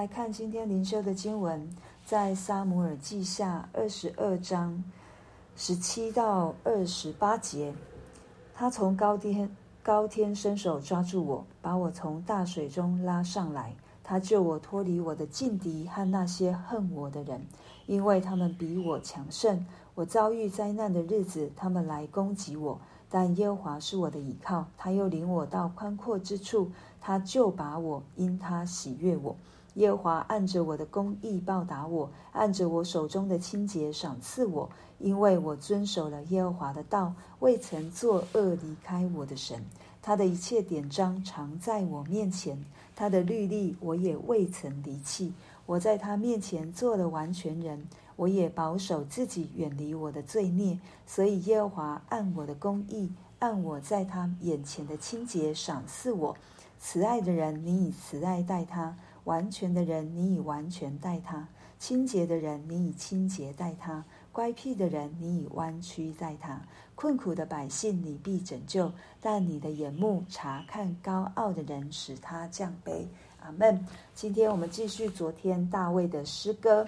来看今天灵修的经文，在撒母耳记下二十二章十七到二十八节。他从高天高天伸手抓住我，把我从大水中拉上来。他救我脱离我的劲敌和那些恨我的人，因为他们比我强盛。我遭遇灾难的日子，他们来攻击我。但耶和华是我的倚靠，他又领我到宽阔之处，他救把我，因他喜悦我。耶和华按着我的公义报答我，按着我手中的清洁赏赐我，因为我遵守了耶和华的道，未曾作恶离开我的神。他的一切典章常在我面前，他的律例我也未曾离弃。我在他面前做了完全人。我也保守自己，远离我的罪孽，所以耶和华按我的公义，按我在他眼前的清洁赏赐我。慈爱的人，你以慈爱待他；完全的人，你以完全待他；清洁的人，你以清洁待他；乖僻的人，你以弯曲待他；困苦的百姓，你必拯救；但你的眼目察看高傲的人，使他降卑。阿门。今天我们继续昨天大卫的诗歌。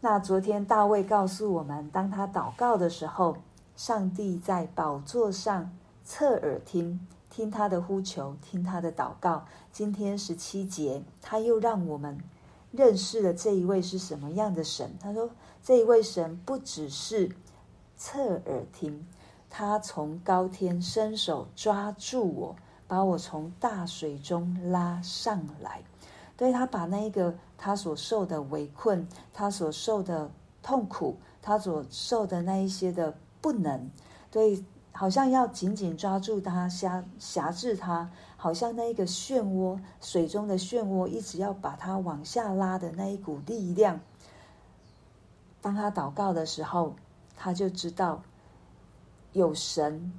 那昨天大卫告诉我们，当他祷告的时候，上帝在宝座上侧耳听，听他的呼求，听他的祷告。今天十七节，他又让我们认识了这一位是什么样的神。他说，这一位神不只是侧耳听，他从高天伸手抓住我，把我从大水中拉上来。对，他把那一个他所受的围困，他所受的痛苦，他所受的那一些的不能，对，好像要紧紧抓住他，辖辖制他，好像那一个漩涡，水中的漩涡，一直要把它往下拉的那一股力量。当他祷告的时候，他就知道有神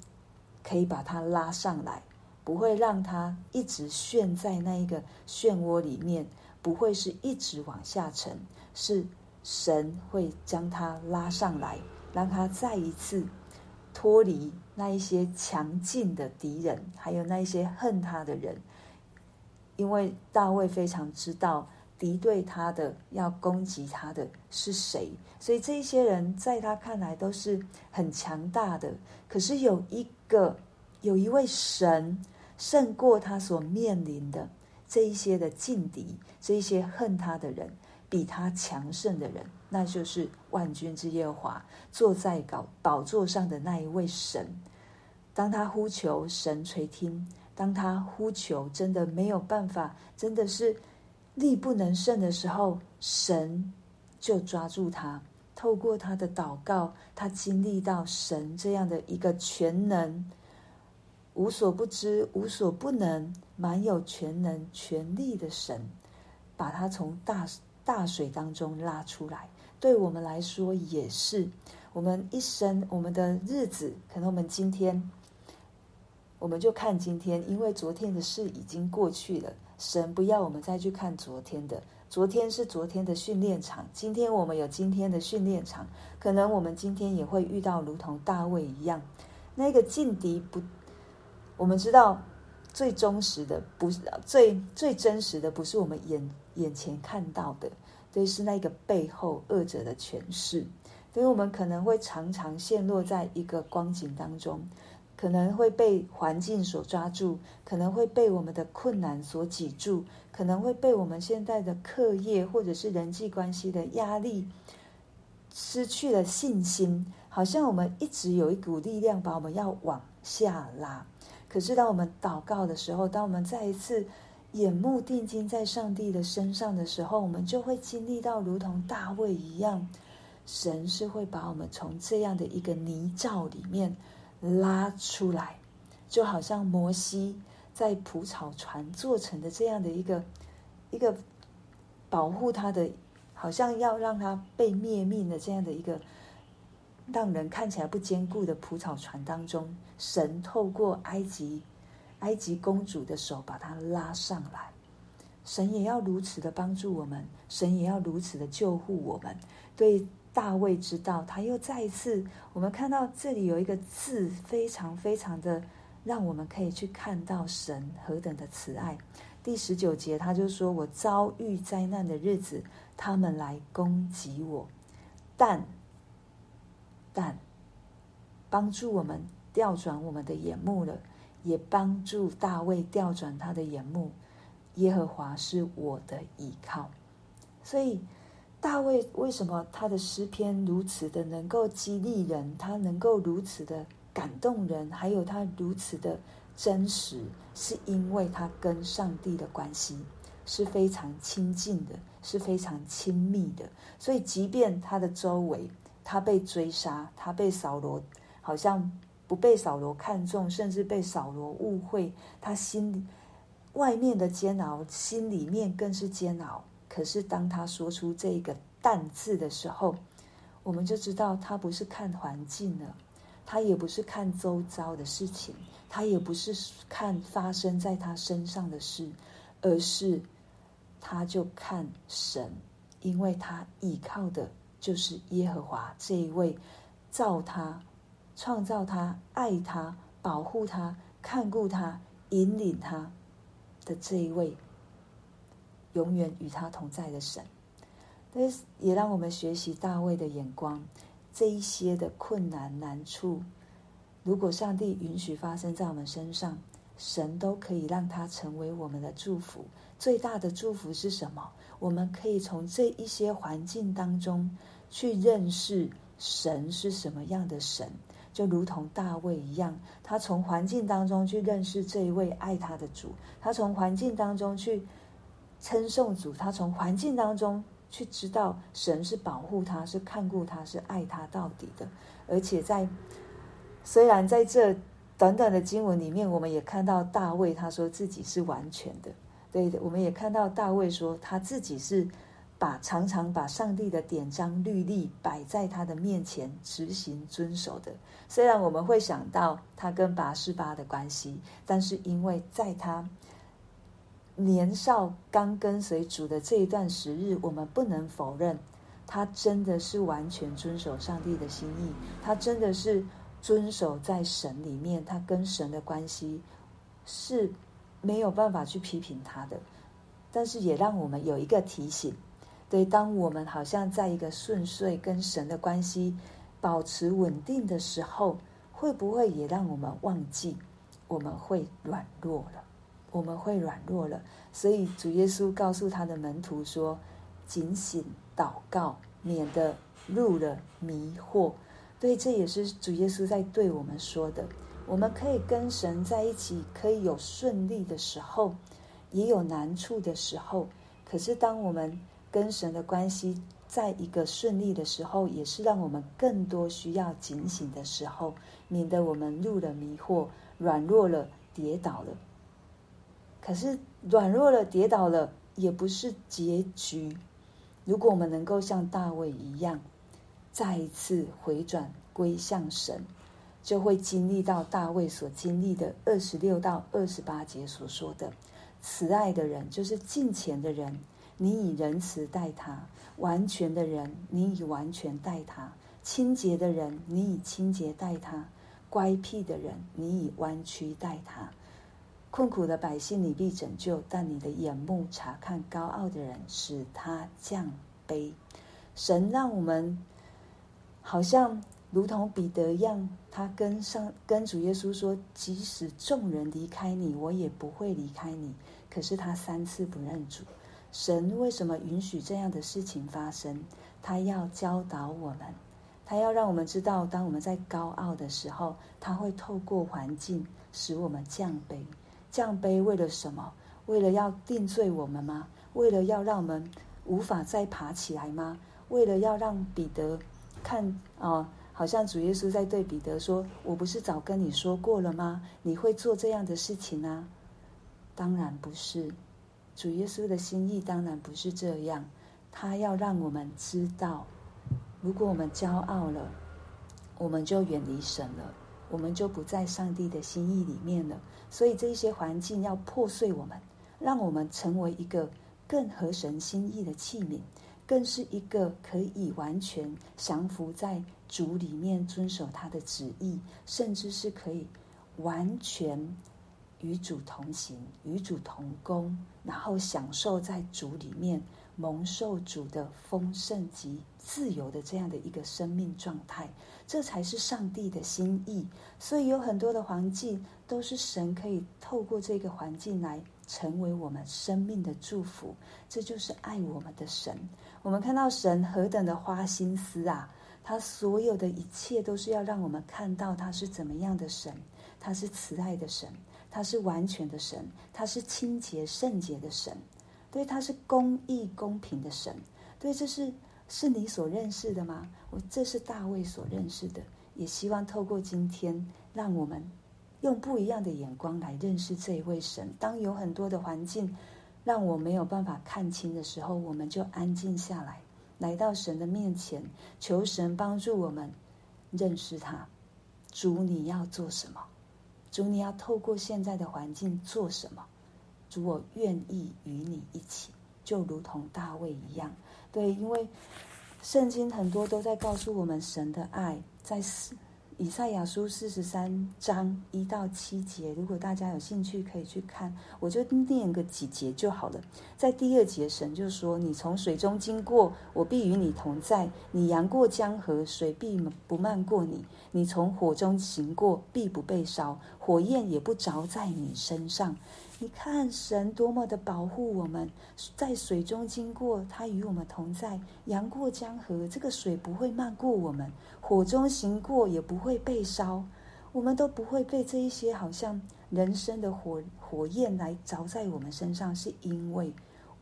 可以把他拉上来。不会让他一直陷在那一个漩涡里面，不会是一直往下沉，是神会将他拉上来，让他再一次脱离那一些强劲的敌人，还有那一些恨他的人。因为大卫非常知道敌对他的、要攻击他的是谁，所以这一些人在他看来都是很强大的。可是有一个，有一位神。胜过他所面临的这一些的劲敌，这一些恨他的人，比他强盛的人，那就是万军之耶和华坐在宝宝座上的那一位神。当他呼求，神垂听；当他呼求，真的没有办法，真的是力不能胜的时候，神就抓住他。透过他的祷告，他经历到神这样的一个全能。无所不知、无所不能、满有全能、全力的神，把他从大大水当中拉出来。对我们来说也是，我们一生、我们的日子，可能我们今天，我们就看今天，因为昨天的事已经过去了。神不要我们再去看昨天的，昨天是昨天的训练场，今天我们有今天的训练场。可能我们今天也会遇到如同大卫一样，那个劲敌不。我们知道，最忠实的不是最最真实的，不是我们眼眼前看到的，对，是那个背后恶者的诠释。所以我们可能会常常陷落在一个光景当中，可能会被环境所抓住，可能会被我们的困难所挤住，可能会被我们现在的课业或者是人际关系的压力失去了信心，好像我们一直有一股力量把我们要往下拉。可是，当我们祷告的时候，当我们再一次眼目定睛在上帝的身上的时候，我们就会经历到，如同大卫一样，神是会把我们从这样的一个泥沼里面拉出来，就好像摩西在蒲草船做成的这样的一个一个保护他的，好像要让他被灭命的这样的一个。让人看起来不坚固的蒲草船当中，神透过埃及埃及公主的手把它拉上来。神也要如此的帮助我们，神也要如此的救护我们。对大卫知道，他又再一次，我们看到这里有一个字，非常非常的让我们可以去看到神何等的慈爱。第十九节，他就说：“我遭遇灾难的日子，他们来攻击我，但但帮助我们调转我们的眼目了，也帮助大卫调转他的眼目。耶和华是我的依靠。”所以，大卫为什么他的诗篇如此的能够激励人？他能够如此的感动人，还有他如此的。真实是因为他跟上帝的关系是非常亲近的，是非常亲密的。所以，即便他的周围，他被追杀，他被扫罗好像不被扫罗看重，甚至被扫罗误会，他心里外面的煎熬，心里面更是煎熬。可是，当他说出这个“但”字的时候，我们就知道他不是看环境了，他也不是看周遭的事情。他也不是看发生在他身上的事，而是他就看神，因为他依靠的就是耶和华这一位造他、创造他、爱他、保护他、看顾他、引领他的这一位永远与他同在的神。但是也让我们学习大卫的眼光，这一些的困难难处。如果上帝允许发生在我们身上，神都可以让它成为我们的祝福。最大的祝福是什么？我们可以从这一些环境当中去认识神是什么样的神，就如同大卫一样，他从环境当中去认识这一位爱他的主，他从环境当中去称颂主，他从环境当中去知道神是保护他，是看顾他，是爱他到底的，而且在。虽然在这短短的经文里面，我们也看到大卫他说自己是完全的，对的，我们也看到大卫说他自己是把常常把上帝的典章律例摆在他的面前执行遵守的。虽然我们会想到他跟拔示巴的关系，但是因为在他年少刚跟随主的这一段时日，我们不能否认他真的是完全遵守上帝的心意，他真的是。遵守在神里面，他跟神的关系是没有办法去批评他的，但是也让我们有一个提醒：对，当我们好像在一个顺遂跟神的关系保持稳定的时候，会不会也让我们忘记我们会软弱了？我们会软弱了。所以主耶稣告诉他的门徒说：“警醒祷告，免得入了迷惑。”对，这也是主耶稣在对我们说的。我们可以跟神在一起，可以有顺利的时候，也有难处的时候。可是，当我们跟神的关系在一个顺利的时候，也是让我们更多需要警醒的时候，免得我们入了迷惑，软弱了，跌倒了。可是，软弱了，跌倒了，也不是结局。如果我们能够像大卫一样，再一次回转归向神，就会经历到大卫所经历的二十六到二十八节所说的：慈爱的人就是敬虔的人，你以仁慈待他；完全的人，你以完全待他；清洁的人，你以清洁待他；乖僻的人，你以弯曲待他。困苦的百姓你必拯救，但你的眼目察看高傲的人，使他降卑。神让我们。好像如同彼得一样，他跟上跟主耶稣说：“即使众人离开你，我也不会离开你。”可是他三次不认主。神为什么允许这样的事情发生？他要教导我们，他要让我们知道，当我们在高傲的时候，他会透过环境使我们降卑。降卑为了什么？为了要定罪我们吗？为了要让我们无法再爬起来吗？为了要让彼得？看哦，好像主耶稣在对彼得说：“我不是早跟你说过了吗？你会做这样的事情啊？”当然不是，主耶稣的心意当然不是这样。他要让我们知道，如果我们骄傲了，我们就远离神了，我们就不在上帝的心意里面了。所以这些环境要破碎我们，让我们成为一个更合神心意的器皿。更是一个可以完全降服在主里面，遵守他的旨意，甚至是可以完全与主同行，与主同工，然后享受在主里面蒙受主的丰盛及自由的这样的一个生命状态，这才是上帝的心意。所以有很多的环境都是神可以透过这个环境来成为我们生命的祝福。这就是爱我们的神。我们看到神何等的花心思啊！他所有的一切都是要让我们看到他是怎么样的神。他是慈爱的神，他是完全的神，他是清洁圣洁的神，对，他是公义公平的神。对，这是是你所认识的吗？我这是大卫所认识的，也希望透过今天，让我们用不一样的眼光来认识这一位神。当有很多的环境让我没有办法看清的时候，我们就安静下来，来到神的面前，求神帮助我们认识他。主，你要做什么？主，你要透过现在的环境做什么？主，我愿意与你一起，就如同大卫一样。对，因为圣经很多都在告诉我们神的爱，在以赛亚书四十三章一到七节，如果大家有兴趣可以去看，我就念个几节就好了。在第二节，神就说：“你从水中经过，我必与你同在；你扬过江河，水必不漫过你；你从火中行过，必不被烧，火焰也不着在你身上。”你看神多么的保护我们，在水中经过，他与我们同在；扬过江河，这个水不会漫过我们；火中行过，也不会被烧。我们都不会被这一些好像人生的火火焰来着在我们身上，是因为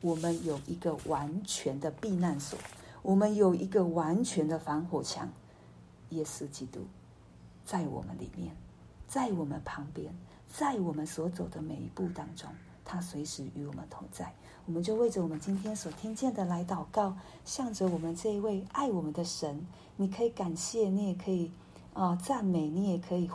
我们有一个完全的避难所，我们有一个完全的防火墙。耶稣基督在我们里面，在我们旁边。在我们所走的每一步当中，他随时与我们同在。我们就为着我们今天所听见的来祷告，向着我们这一位爱我们的神，你可以感谢，你也可以啊、赞美，你也可以。